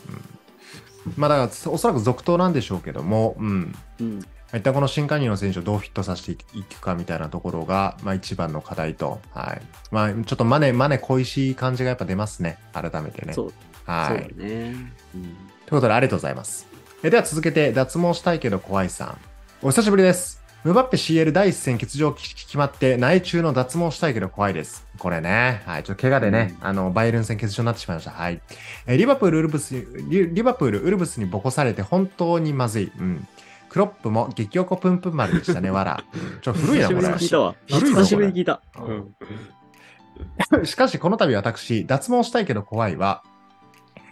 うん、まあだから、おそらく続投なんでしょうけども、うん。うん。一体この新加入の選手をどうフィットさせていくかみたいなところが、まあ一番の課題と、はい。まあちょっとマネ、マネ恋しい感じがやっぱ出ますね。改めてね。そう、はい。そうだね。うん。ということで、ありがとうございます。えでは続けて、脱毛したいけど怖いさん。お久しぶりです。ムバッペ CL 第一戦欠場決まって、内中の脱毛したいけど怖いです。これね。はい。ちょっと怪我でね、うんあの、バイエルン戦欠場になってしまいました。はい。えーリバプール、ウルブスに、リリバプール、ウルブスにボコされて本当にまずい。うん。クロップも激おこぷんぷん丸でしたね、わら。ちょ、古いな、これ久しぶり久しぶりに聞いた。うん。しかし、この度私、脱毛したいけど怖いは、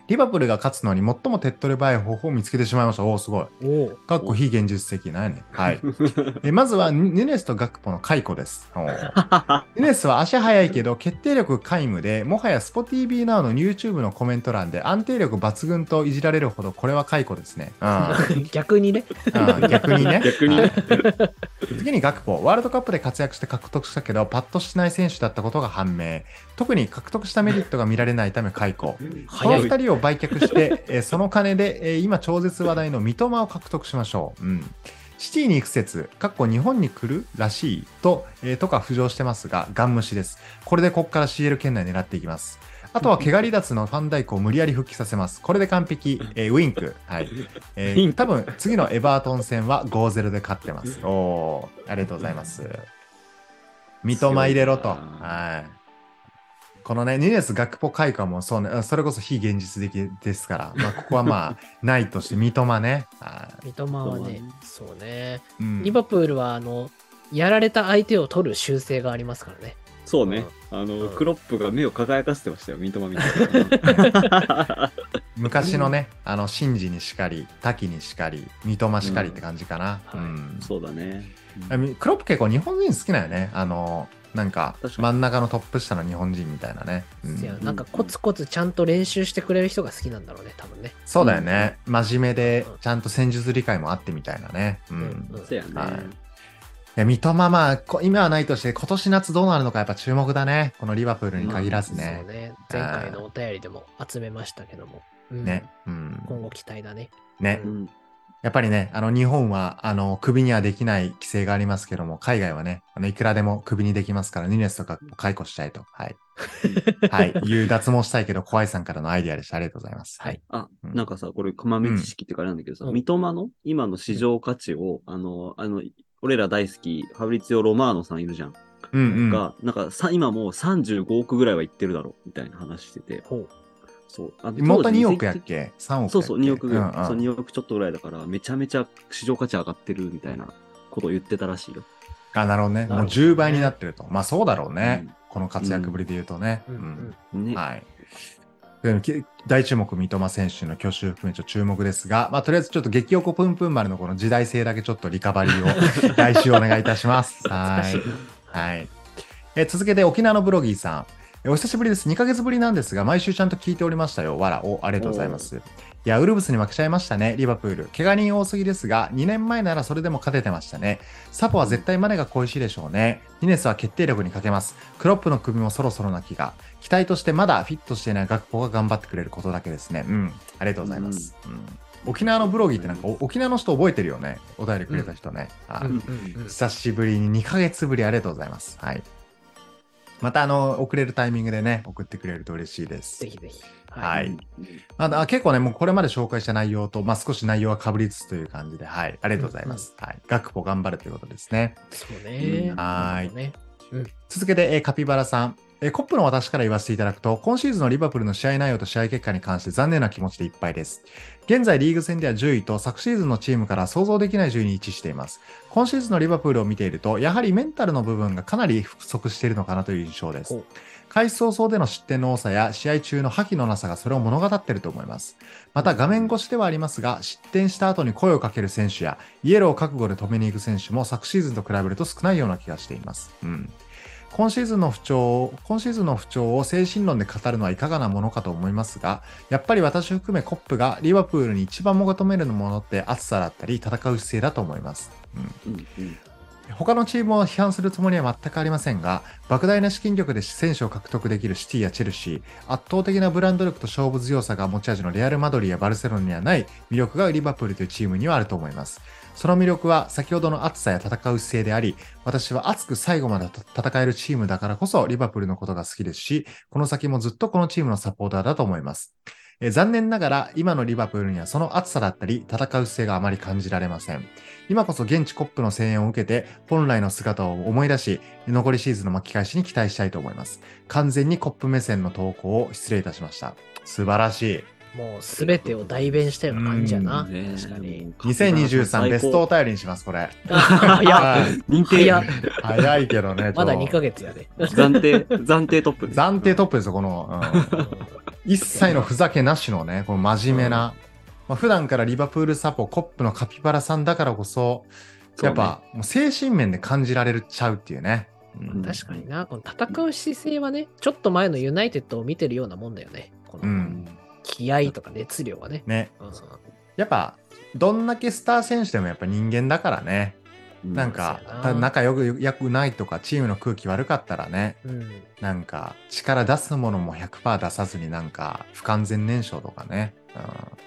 リバプールが勝つのに最も手っ取り早い方法を見つけてしまいました。おお、すごい。かっこ非現実的なやね。はい。えまずはヌ ヌネスとガクポの解雇です。ヌネスは足早いけど決定力皆無で、もはや SPOTV Now の YouTube のコメント欄で安定力抜群といじられるほどこれは解雇ですね。うん 逆にね。うん逆にね。逆にねはい次にガクポ。ワールドカップで活躍して獲得したけど、パッとしない選手だったことが判明。特に獲得したメリットが見られないため解雇。この早い。2人を売却して、えーその金で、えー今超絶話題の三笘を獲得しましょう。うん。シティに行く説、かっこ日本に来るらしいと、えーとか浮上してますが、ガン無視です。これでここから CL 圏内狙っていきます。あとは怪我離脱のファンダイクを無理やり復帰させます。これで完璧。えーウィンク。はい。えー多分次のエバートン戦は5-0で勝ってます。おー、ありがとうございます。三笘入れろと。はい。このね、ニネス・ガクポ開花もそうね、それこそ非現実的ですから、まあ、ここはまあ、ないとして、三笘ね。は三笘はねそ、そうね。いうんリバプールは、あの、やられた相手を取る習性がありますからね。そうね。あの、うんクロップが目を輝かせてましたよ、三笘みたいな。昔のね、あの、シンジにしかり、滝にしかり、三笘しかりって感じかな。うんうんそうだね。あみクロップ結構日本人好きなんよね。あの、なんか真ん中のトップ下の日本人みたいなね。うんいや、なんかコツコツちゃんと練習してくれる人が好きなんだろうね、多分ね。そうだよね。真面目でうん、ちゃんと戦術理解もあってみたいなね。うん。うんそうやね。はいいや三笘、まあ、こ今はないとして、今年夏どうなるのかやっぱ注目だね。このリバプールに限らずねそう。ね。前回のお便りでも集めましたけども。うんね。うん。今後期待だね。ねう。ん。やっぱりね、あの、日本は、あの、首にはできない規制がありますけども、海外はね、あの、いくらでも首にできますから、ニネスとか解雇したいと。はい。はい。いう脱毛したいけど、怖いさんからのアイディアでした。ありがとうございます。はい。あ、うんなんかさ、これ、豆知識ってかあれなんだけどさ、うん三笘の今の市場価値を、あの、あの、俺ら大好き、ファブリツィオ・ロマーノさんいるじゃん。うんうん。が、なんかさ、今もう35億ぐらいは言ってるだろう、みたいな話してて。そう。あ元当時2億やっけ ?3 億やっけ？そうそう、2億ぐらい。うんうんそう、2億ちょっとぐらいだから、めちゃめちゃ市場価値上がってるみたいなことを言ってたらしいよ。あ、なるほどね。もうなるほどね10倍になってると。まあそうだろうね。うんこの活躍ぶりで言うとね。ううんうんね。はい。大注目、三笘選手の去就含めちょ注目ですが、まあ、とりあえずちょっと激おこぷんぷん丸のこの時代性だけちょっとリカバリーを 来週お願いいたします。はい。はい。えー続けて沖縄のブロギーさん。えーお久しぶりです。2ヶ月ぶりなんですが、毎週ちゃんと聞いておりましたよ。わら、お、ありがとうございます。いや、ウルブスに負けちゃいましたね、リバプール。怪我人多すぎですが、2年前ならそれでも勝ててましたね。サポは絶対マネが恋しいでしょうね。ニネスは決定力に欠けます。クロップの首もそろそろな気が。期待としてまだフィットしていない学校が頑張ってくれることだけですね。うん。ありがとうございます。うん沖縄のブロギーってなんか、お沖縄の人覚えてるよね。お便りくれた人ね。久しぶりに2ヶ月ぶりありがとうございます。はい。また、あの、送れるタイミングでね、送ってくれると嬉しいです。ぜひぜひ。はいうんまだ結構ね、もうこれまで紹介した内容と、まあ、少し内容は被りつつという感じで、はい。ありがとうございます。はい。学歩頑張るということですね。そうね。はーいなるほどね。続けて、えーカピバラさん。えーコップの私から言わせていただくと、今シーズンのリバプールの試合内容と試合結果に関して残念な気持ちでいっぱいです。現在リーグ戦では10位と昨シーズンのチームから想像できない順位に位置しています。今シーズンのリバプールを見ていると、やはりメンタルの部分がかなり不足しているのかなという印象です。開始早々での失点の多さや試合中の覇気のなさがそれを物語っていると思います。また画面越しではありますが、失点した後に声をかける選手や、イエローを覚悟で止めに行く選手も昨シーズンと比べると少ないような気がしています。うん。今シーズンの不調を、今シーズンの不調を精神論で語るのはいかがなものかと思いますが、やっぱり私を含めコップがリバプールに一番求めるものって熱さだったり戦う姿勢だと思います。うん。うんうん他のチームを批判するつもりは全くありませんが、莫大な資金力で選手を獲得できるシティやチェルシー、圧倒的なブランド力と勝負強さが持ち味のレアル・マドリーやバルセロナにはない魅力がリバプールというチームにはあると思います。その魅力は先ほどの熱さや戦う姿勢であり、私は熱く最後まで戦えるチームだからこそリバプールのことが好きですし、この先もずっとこのチームのサポーターだと思います。え残念ながら今のリバプールにはその熱さだったり戦う姿勢があまり感じられません。今こそ現地コップの声援を受けて本来の姿を思い出し、残りシーズンの巻き返しに期待したいと思います。完全にコップ目線の投稿を失礼いたしました。素晴らしい。もうすべてを代弁したような感じやな。ね確かに。2023ベストお便りにします、これ。あ いや、はい認定早っ早いけどね。まだちょ2ヶ月やで。暫定、暫定トップ。暫定トップですよ、この。うん 一切のふざけなしのね、この真面目な。まあ、普段からリバプールサポ、コップのカピバラさんだからこそ、やっぱ、もう精神面で感じられちゃうっていうね。うん確かにな、この戦う姿勢はね、ちょっと前のユナイテッドを見てるようなもんだよね。このうん。気合とか熱量はね。ね。うん。やっぱ、どんだけスター選手でもやっぱ人間だからね。うなんか仲良く良くないとか、チームの空気悪かったらね、うん。なんか、力出すものも100%出さずになんか、不完全燃焼とかね、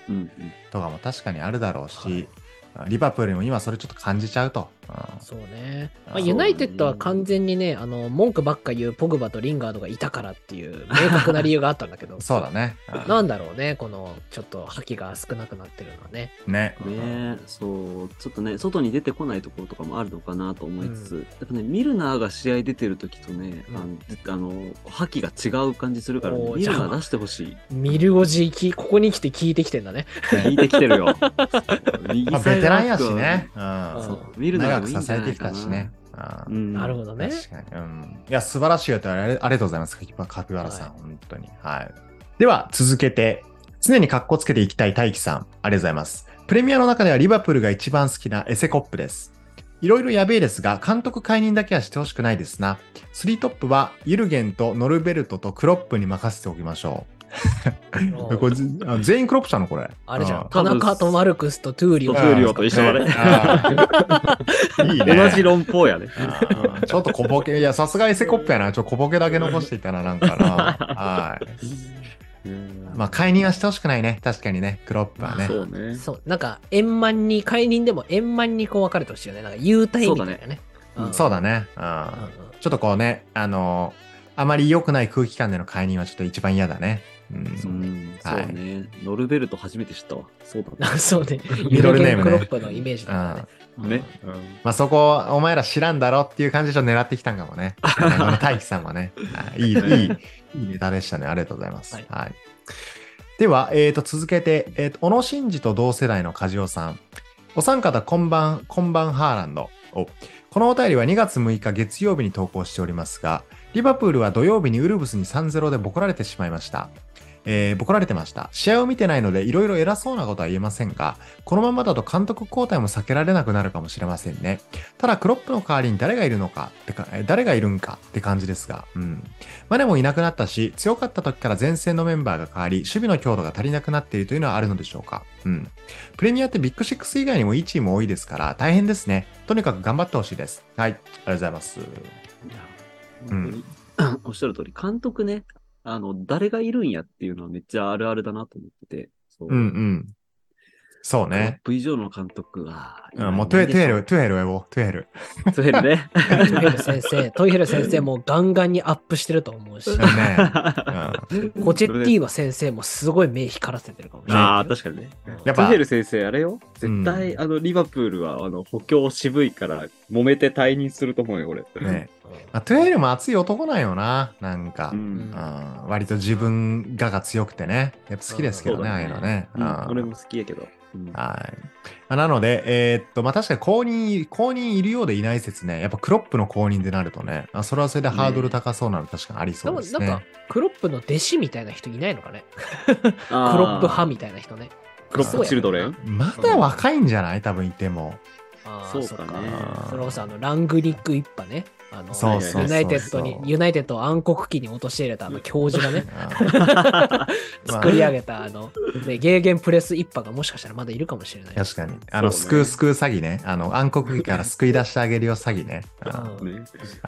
うん、うんうん。とかも確かにあるだろうし、リバプールにも今それちょっと感じちゃうと。うんそうね。まあ、ユナイテッドは完全にね、あの、文句ばっか言うポグバとリンガードがいたからっていう明確な理由があったんだけど。そうだね。うんなんだろうね、この、ちょっと覇気が少なくなってるのはね。ね。ねそう、ちょっとね、外に出てこないところとかもあるのかなと思いつつ、やっぱね、ミルナーが試合出てる時とね、あの、あの覇気が違う感じするから、ねミルナー出してほしい。ミルゴジき、ここに来て聞いてきてんだね。聞いてきてるよ。右まあ、サイドベテランやしね。うそん。うミルナー長く支えてきたしね。ううんんなるほどね。確かに。うん。いや、素晴らしいよとあれありがとうございます。カピバラさん、はい本当に。はい。では、続けて、常に格好つけていきたい大輝さん、ありがとうございます。プレミアの中ではリバプールが一番好きなエセコップです。いろいろやべえですが、監督解任だけはしてほしくないですな。スリートップは、ユルゲンとノルベルトとクロップに任せておきましょう。これぜあ全員クロップしたのこれ？あれじゃ。うん田中とマルクスとトゥーリオ。トゥーリオと一緒だね いいね。同じ論法やね。ちょっと小ボケ、いや、さすがエセクロップやな。ちょっと小ボケだけ残していたらなんかな。はい。まあ、解任はしてほしくないね。確かにね、クロップはね。そうね。そう、なんか、円満に、解任でも円満にこう分かれてほしいよね。なんか、優待みたいなね。んそうだね。ちょっとこうね、あのーあまり良くない空気感での解任はちょっと一番嫌だね。うん。うんそうはいね。ノルベルト初めて知ったわ。そうだあそうね。ミドルネームねクロップのイメージだからね。ね。ね。まあそこ、お前ら知らんだろっていう感じで狙ってきたんかもね。あの大輝さんはね。はいいい、いい、いいネタでしたね。ありがとうございます。ははいい。では、えー、と続けて、えー、と小野伸二と同世代の梶尾さん。お三方、こんばん、こんばんハーランド。おこのお便りは2月6日月曜日に投稿しておりますが、リバプールは土曜日にウルブスに3-0でボコられてしまいました。えー、ボコられてました。試合を見てないので、いろいろ偉そうなことは言えませんが、このままだと監督交代も避けられなくなるかもしれませんね。ただ、クロップの代わりに誰がいるのかってか、えー誰がいるんかって感じですが、うん。マネもいなくなったし、強かった時から前線のメンバーが変わり、守備の強度が足りなくなっているというのはあるのでしょうか。うん。プレミアってビッグシックス以外にもいいチーム多いですから、大変ですね。とにかく頑張ってほしいです。はい。ありがとうございます。いや本当に おっしゃる通り、監督ね、あの、誰がいるんやっていうのはめっちゃあるあるだなと思ってて。そううんうん。そうトッね。プ以上の監督が。うん、もうトゥヘトゥヘル、トゥヘルトゥヘル。トゥヘルね。トゥヘル先生、トゥヘル先生もガンガンにアップしてると思うし、ね。うんポチェッティーノ先生もすごい目光らせてるかもしれない。ああ、確かにね。うんやっぱトゥヘル先生、あれよ？絶対、あの、リバプールは、あの、補強渋いから、揉めて退任すると思うよ、俺。ね。まあ、トゥエルも熱い男なんよな。なんか。ううんん。割と自分がが強くてね。やっぱ好きですけどね、うんああいうのね。うんうん俺も好きやけど。うんはい。まあなので、えーっと、まあ確かに公認、公認いるようでいない説ね。やっぱクロップの公認でなるとね、あそれはそれでハードル高そうなの確かにありでそうですね。もなんか、クロップの弟子みたいな人いないのかね クロップ派みたいな人ね。クロップチルドレン？まだ若いんじゃない？多分いても。ああ、そうかねそれこそあの、ラングニック一派ね。あの、そうそうそうそうユナイテッドに、ユナイテッドを暗黒期に陥れたあの教授がね、あ 作り上げたあの、ね、ゲーゲンプレス一派がもしかしたらまだいるかもしれない。確かに。あの、ね救う救う詐欺ね。あの、暗黒期から救い出してあげるよ詐欺ね。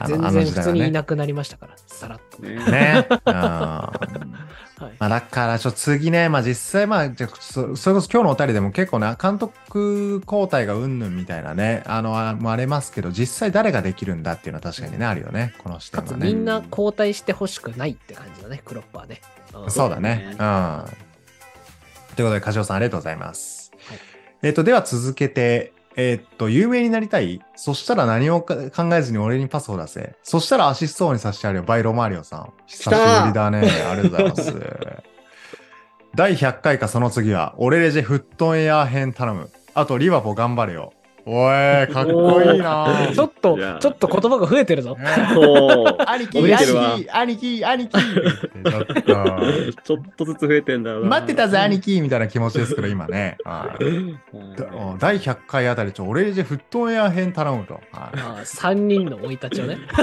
全然普通にい。なくなりましたから、さらっと。ね。ね。うんはいまあ、だから、ちょっと次ね、まあ実際、まあ、じゃあそそれこそ今日のお便りでも結構ね、監督交代がうんぬんみたいなね、あの、あもありますけど、実際誰ができるんだっていうのは確かにね、あるよね、この視点はね。みんな交代してほしくないって感じだね、クロップはね。うんそうだね。うん。ということで、梶尾さんありがとうございます。はいえっ、と、では続けて、えっ、と、有名になりたい？そしたら何をか考えずに俺にパスを出せ。そしたらアシスト王にさせてあるよ、バイロマリオさん。久しぶりだね。ありがとうございます。第100回かその次は、俺レジェフットンエア編頼む。あと、リバポ頑張れよ。おい、かっこいいなちょっとちょっと言葉が増えてるぞ。兄貴、兄貴、兄貴、兄貴。ちょっと。ずつ増えてんだ。待ってたぜ、兄貴みたいな気持ちですけど、今ね。第100回あたり、ちょ、俺レジェフットンエア編頼むと。はいああ3人の生い立ちをね。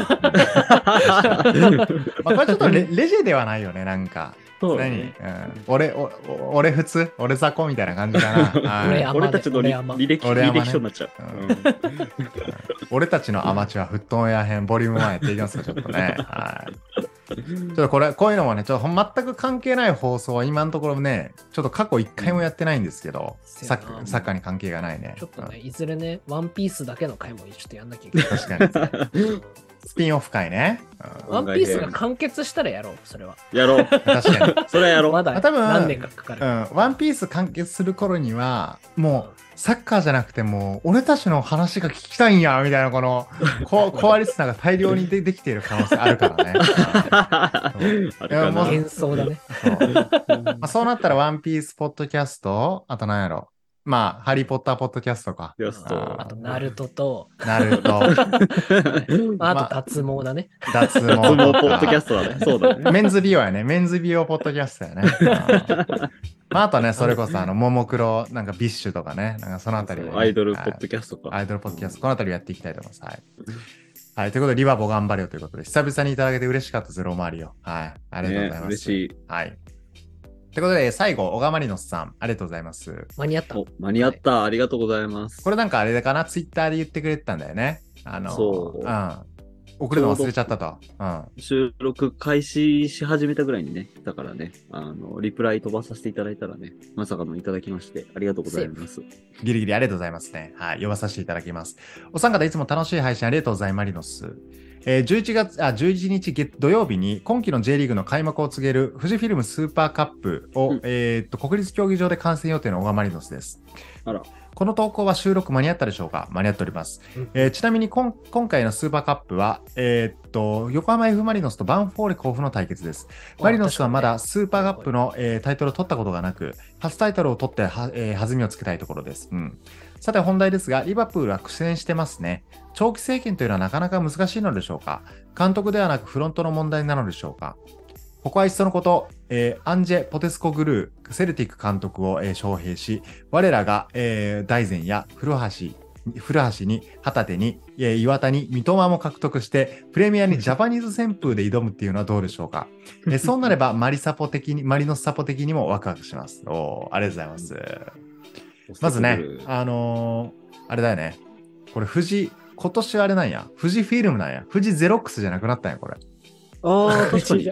まあ、これちょっとレレジェではないよね、なんか。何、そうだねうん、俺、おお俺普通？俺雑魚みたいな感じかな。はい俺たちの履歴俺甘ね履歴書になっちゃう。うん俺たちのアマチュアフットンエア編ボリューム1やっていきますか、ちょっとね。はい。ちょっとこれ、こういうのもね、ちょっと全く関係ない放送は今のところね、ちょっと過去1回もやってないんですけど、うんサッカーサッカーに関係がないね。ちょっとね、うんいずれね、ワンピースだけの回もちょっとやんなきゃいけない。確かに。スピンオフ会ね。うんワンピースが完結したらやろう、それは。やろう。確かに。それはやろう。まだあ多分何年かかかる。うん、ワンピース完結する頃には、もう、サッカーじゃなくてもう、俺たちの話が聞きたいんや、みたいな、この、ココアリスナーが大量にでできている可能性あるからね。幻想だね。そうまあ、そうなったら、ワンピースポッドキャスト、あと何やろ。まあ、ハリー・ポッターポッドキャストか。やつとあと、ナルトと、ナルト、まあ、あと脱毛だね。脱毛そのとポッドキャか。ストだね。そうだね。メンズ美容やね。メンズ美容ポッドキャストやね。うんまあ、あとね、それこそ、あの、ももクロ、なんか BiSH とかね。なんかそのあたりもね、アイドルポはいッドキャストか。アイドルポッドキャスト、このあたりをやっていきたいと思います。はい。はい。ということで、リバボ頑張れよということで、久々にいただけて嬉しかったです、ロマリオ。はい。ありがとうございます。ね嬉しい。はい。ということで、最後、小川マリノスさん、ありがとうございます。間に合った。お、間に合った。ありがとうございます。これなんかあれだかな、ツイッターで言ってくれてたんだよね。あの、そううん。送るの忘れちゃったと。うん。収録開始し始めたぐらいにね、だからね、あの、リプライ飛ばさせていただいたらね、まさかのいただきまして、ありがとうございます。ギリギリありがとうございますね。はい。読まさせていただきます。お三方いつも楽しい配信ありがとうございます。マリノス。えー11月、あ、11日月土曜日に今季の J リーグの開幕を告げる富士フィルムスーパーカップを、うんえーっと、国立競技場で観戦予定の小川マリノスです。あら。この投稿は収録間に合ったでしょうか？間に合っております。うんえーちなみに今今回のスーパーカップは、えーっと、横浜 F・ マリノスとバンフォーレ甲府の対決です。マリノスはまだスーパーカップの、えータイトルを取ったことがなく、初タイトルを取っては、えー弾みをつけたいところです。うん。さて本題ですが、リバプールは苦戦してますね。長期政権というのはなかなか難しいのでしょうか？監督ではなくフロントの問題なのでしょうか？ここはいっそのこと、えーアンジェ・ポステコグルー、セルティック監督を、えー招聘し、我らが、えー大前や古橋、古橋に、旗手に、えー岩田に、三笘も獲得して、プレミアにジャパニーズ旋風で挑むっていうのはどうでしょうか？えーそうなれば、マリサポ的に、マリノスサポ的にもワクワクします。おーありがとうございます。まずね、あのーあれだよね。これ、富士、今年はあれなんや。富士フィルムなんや。富士ゼロックスじゃなくなったんや、これ。ああ、確かに。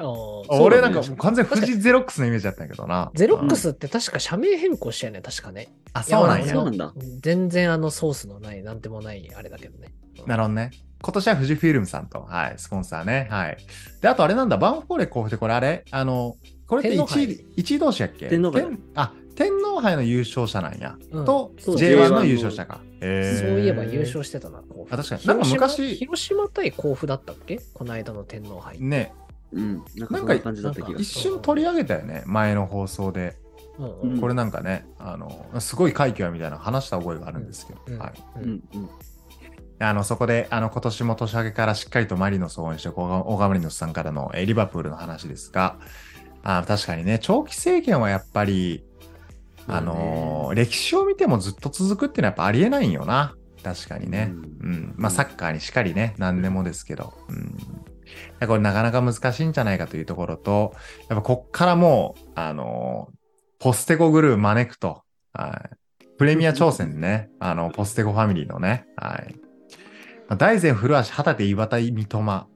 俺なんかもう完全に富士ゼロックスのイメージだったんやけどな。ゼロックうんスって確か社名変更したよね、確かね。あ、そうなんやいや。そうなんだ。全然あのソースのない、なんでもないあれだけどね。なるほどね。今年は富士フィルムさんと、はい、スポンサーね。はい。で、あとあれなんだ、バンフォーレ甲府ってこれあれ？あの、これって天皇杯1位、一位同士やっけ？天皇あ、天皇杯の優勝者なんや。うんと、そう J1 J1 の優勝者か。そういえば優勝してたな、甲府あ確かになんか昔広島広島対甲府だったっけ？この間の天皇杯。ね、うん。なんかなんかそんな感じだった気が一。瞬取り上げたよね、前の放送で。うんうんこれなんかね、あの、すごい快挙やみたいな話した覚えがあるんですけど、うんはい。ううんんうん。あの、そこで、あの、今年も年明けからしっかりとマリノスを応援して、オガオガマリノスさんからの、えーリバプールの話ですが、あ確かにね、長期政権はやっぱり、あのー歴史を見てもずっと続くっていうのはやっぱありえないんよな。確かにね。ううんん。まあ、サッカーにしかりね、何でもですけど。うん。これなかなか難しいんじゃないかというところと、やっぱこっからもう、あのーポステゴグルー招くと、はい。プレミア挑戦ね、あの、ポステゴファミリーのね、はい。まあ大前古橋、旗手岩田三笘、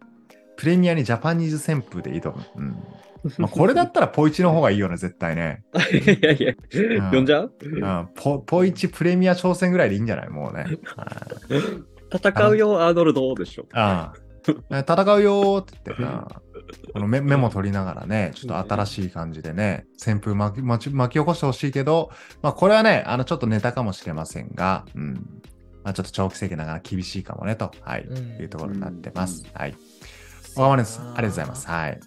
プレミアにジャパニーズ旋風で挑む。うん。まあ、これだったらポイチの方がいいよね、絶対ね。いやいや、呼んじゃう？うん、ポポイチプレミア挑戦ぐらいでいいんじゃない？もうね。はい戦うよ、アーノルドでしょ。ああ戦うよーって言ってな、このメメモ取りながらね、ちょっと新しい感じでね、旋風巻き巻き巻き起こしてほしいけど、まあこれはね、あのちょっとネタかもしれませんが、うん。まあちょっと長期政権ながら厳しいかもねと、はい、うんいうところになってます。うはい。小川です。ありがとうございます。はい。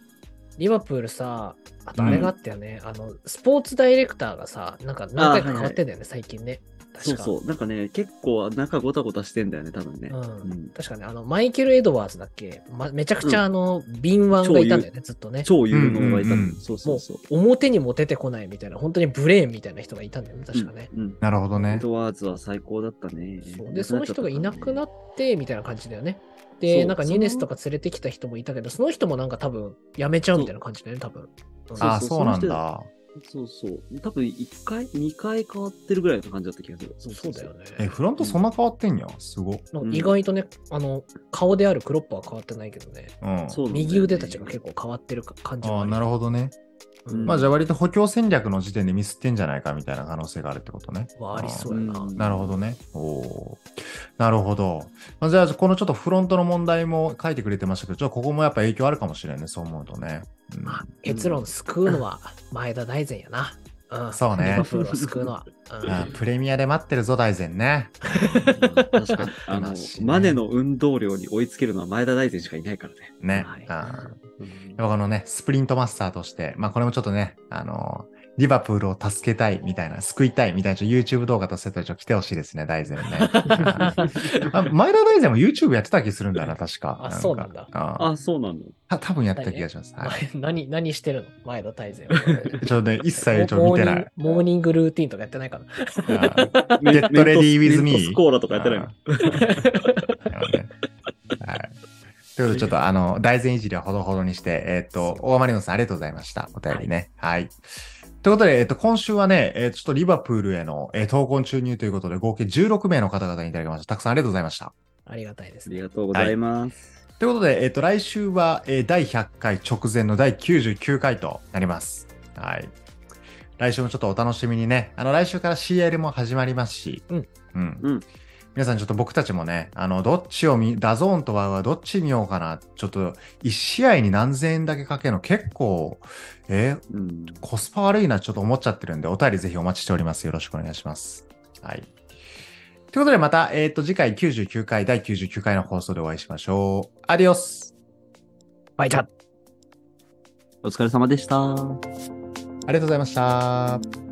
リバプールさ、あとあれがあったよね、あの、スポーツダイレクターがさ、なんか何回か変わってんだよね、最近ね。確かそうそう。なんかね、結構中ごたごたしてんだよね、多分ね。うんうん確かね、あの、マイケル・エドワーズだっけ、ま、めちゃくちゃあの、敏腕がいたんだよね、ずっとね。超有能がいたのうんうんうんそうそうそう。表にも出てこないみたいな、本当にブレーンみたいな人がいたんだよね、確かね。うん。うんなるほどねエ。ドワーズは最高だったね。そうで、その人がいなくなっって、みたいな感じだよね。そで、うなんかニュネスとか連れてきた人もいたけど、その人もなんか多分辞めちゃうみたいな感じだよね、多分。うんああ、そうそうなんだ。そうそう。多分1回 ?2 回変わってるぐらいの感じだった気がする。そうだよね。え、フロントそんな変わってんや？すご。意外とね、あの、顔であるクロップは変わってないけどね。うん。右腕たちが結構変わってる感じああ、なるほどね。うんまあじゃあ割と補強戦略の時点でミスってんじゃないかみたいな可能性があるってことね。はありそうやな。うんなるほどね。お。なるほど。まあ、じゃあ、このちょっとフロントの問題も書いてくれてましたけど、ちょっとここもやっぱ影響あるかもしれんね、そう思うとね。うんまあ、結論救うのは前田大然やな。うん、そうねプールを救うのは。うんあプレミアで待ってるぞ、大前ね。確かに。あのマネの運動量に追いつけるのは前田大然しかいないからね。ね。はいあうんーやっぱこのね、スプリントマスターとして、まあこれもちょっとね、あのーリバプールを助けたいみたいな、救いたいみたいな、ちょっと YouTube 動画とセットでちょっと来てほしいですね、大前ね。あ前田大然も YouTube やってた気するんだよな、確か。あそうなんだかああ、そうなのた多分やってた気がします。はい、前何 何してるの？前田大然は。ちょっとね、一切ちょっと見てない。モーニングモーニングルーティンとかやってないかな。あー Get ready with メント me ス。コーラとかやってないの？ということで、ちょっとあの、大前いじりはほどほどにして、えっ、と、大マリノスさんありがとうございました。お便りね。はい。ということで、えっ、と、今週はね、えーちょっとリバプールへの、えー、投稿注入ということで、合計16名の方々にいただきました。たくさんありがとうございました。ありがたいですありね。がとうございます。ということで、えっ、と、来週は、えー第100回直前の第99回となります。はい。来週もちょっとお楽しみにね。あの、来週から CL も始まりますし、うん。うん。うん皆さんちょっと僕たちもね、あの、どっちを見、ダゾーンとワウはどっち見ようかな。ちょっと、1試合に何千円だけかけるの結構、えーうん。コスパ悪いな、ちょっと思っちゃってるんで、お便りぜひお待ちしております。よろしくお願いします。はい。ということで、また、えっ、と、次回99回、第99回の放送でお会いしましょう。アディオスバイチャお疲れ様でした。ありがとうございました。